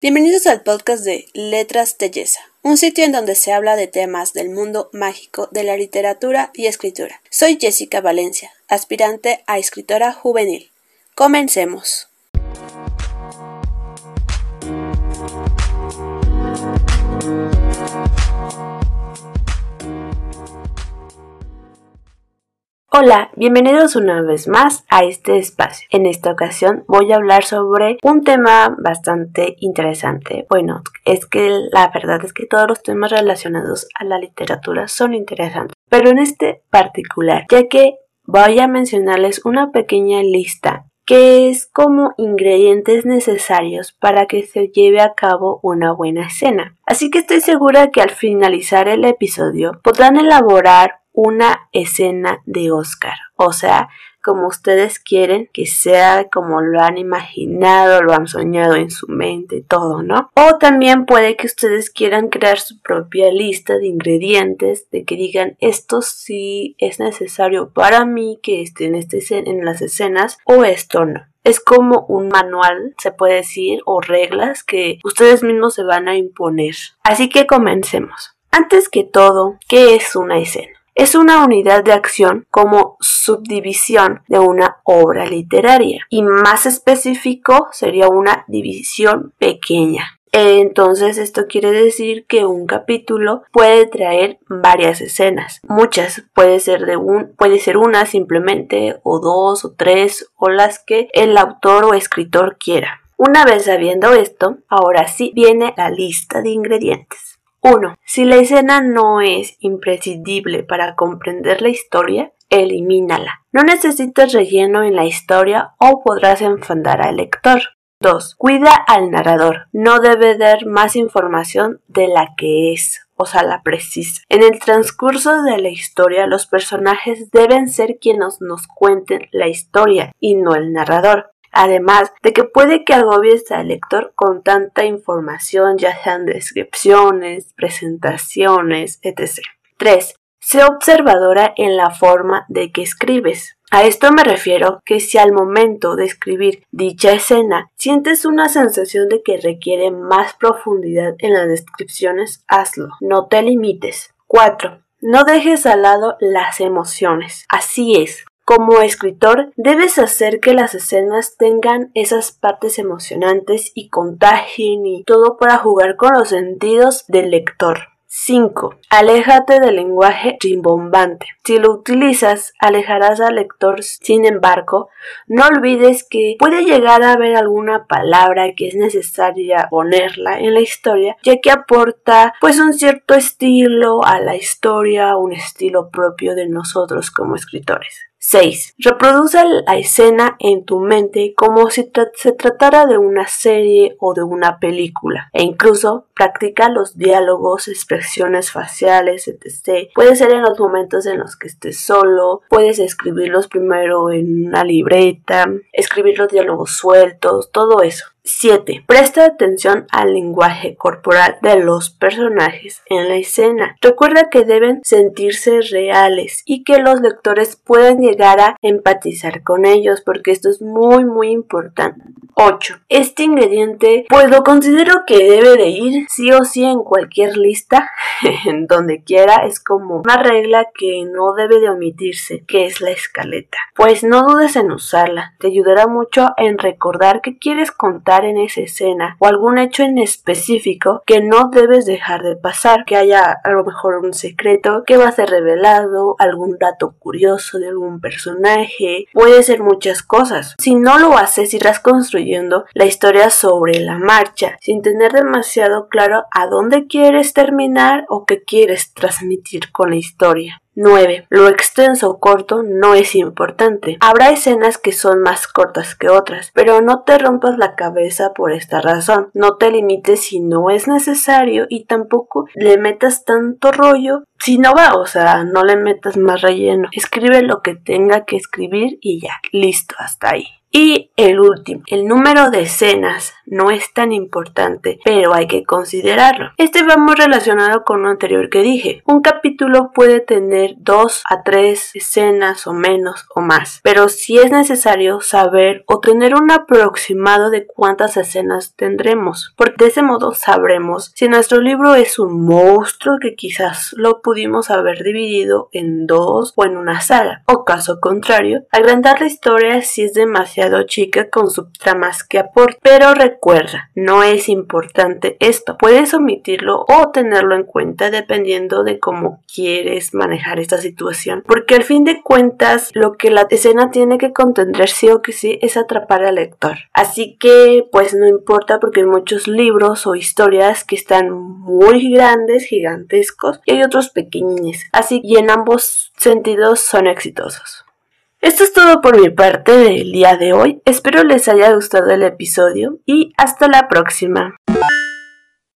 Bienvenidos al podcast de Letras Telleza, un sitio en donde se habla de temas del mundo mágico de la literatura y escritura. Soy Jessica Valencia, aspirante a escritora juvenil. Comencemos. Hola, bienvenidos una vez más a este espacio. En esta ocasión voy a hablar sobre un tema bastante interesante. Bueno, es que la verdad es que todos los temas relacionados a la literatura son interesantes, pero en este particular, ya que voy a mencionarles una pequeña lista que es como ingredientes necesarios para que se lleve a cabo una buena escena. Así que estoy segura que al finalizar el episodio podrán elaborar una escena de Oscar. O sea, como ustedes quieren que sea, como lo han imaginado, lo han soñado en su mente, todo, ¿no? O también puede que ustedes quieran crear su propia lista de ingredientes, de que digan esto sí es necesario para mí que esté en, este, en las escenas o esto no. Es como un manual, se puede decir, o reglas que ustedes mismos se van a imponer. Así que comencemos. Antes que todo, ¿qué es una escena? Es una unidad de acción como subdivisión de una obra literaria y más específico sería una división pequeña. Entonces esto quiere decir que un capítulo puede traer varias escenas, muchas, puede ser de un, puede ser una simplemente o dos o tres o las que el autor o escritor quiera. Una vez sabiendo esto, ahora sí viene la lista de ingredientes. 1. Si la escena no es imprescindible para comprender la historia, elimínala. No necesitas relleno en la historia o podrás enfadar al lector. 2. Cuida al narrador. No debe dar más información de la que es, o sea, la precisa. En el transcurso de la historia, los personajes deben ser quienes nos cuenten la historia y no el narrador además de que puede que agobies al lector con tanta información, ya sean descripciones, presentaciones, etc. 3. Sé observadora en la forma de que escribes. A esto me refiero que si al momento de escribir dicha escena sientes una sensación de que requiere más profundidad en las descripciones, hazlo. No te limites. 4. No dejes al lado las emociones. Así es, como escritor, debes hacer que las escenas tengan esas partes emocionantes y contagien y todo para jugar con los sentidos del lector. 5. Aléjate del lenguaje rimbombante. Si lo utilizas, alejarás al lector. Sin embargo, no olvides que puede llegar a haber alguna palabra que es necesaria ponerla en la historia, ya que aporta pues un cierto estilo a la historia, un estilo propio de nosotros como escritores. 6. Reproduce la escena en tu mente como si se tratara de una serie o de una película e incluso practica los diálogos, expresiones faciales, etc. Puede ser en los momentos en los que estés solo, puedes escribirlos primero en una libreta, escribir los diálogos sueltos, todo eso. 7. Presta atención al lenguaje corporal de los personajes en la escena. Recuerda que deben sentirse reales y que los lectores puedan llegar a empatizar con ellos porque esto es muy muy importante. 8. Este ingrediente pues lo considero que debe de ir sí o sí en cualquier lista, en donde quiera, es como una regla que no debe de omitirse, que es la escaleta. Pues no dudes en usarla, te ayudará mucho en recordar qué quieres contar en esa escena o algún hecho en específico que no debes dejar de pasar, que haya a lo mejor un secreto que va a ser revelado, algún dato curioso de algún personaje, puede ser muchas cosas. Si no lo haces, irás construyendo la historia sobre la marcha, sin tener demasiado claro a dónde quieres terminar o qué quieres transmitir con la historia. 9. Lo extenso o corto no es importante. Habrá escenas que son más cortas que otras, pero no te rompas la cabeza por esta razón. No te limites si no es necesario y tampoco le metas tanto rollo si no va, o sea, no le metas más relleno. Escribe lo que tenga que escribir y ya, listo, hasta ahí. Y el último, el número de escenas no es tan importante, pero hay que considerarlo. Este va muy relacionado con lo anterior que dije. Un capítulo puede tener dos a tres escenas o menos o más, pero si es necesario saber o tener un aproximado de cuántas escenas tendremos, porque de ese modo sabremos si nuestro libro es un monstruo que quizás lo pudimos haber dividido en dos o en una saga, o caso contrario, agrandar la historia si es demasiado chica con subtramas que aporte. Pero recuerda, no es importante esto, puedes omitirlo o tenerlo en cuenta dependiendo de cómo quieres manejar esta situación, porque al fin de cuentas lo que la escena tiene que contender sí o que sí es atrapar al lector. Así que pues no importa porque hay muchos libros o historias que están muy grandes, gigantescos y hay otros pequeñines. Así y en ambos sentidos son exitosos. Esto es todo por mi parte del día de hoy. Espero les haya gustado el episodio y hasta la próxima.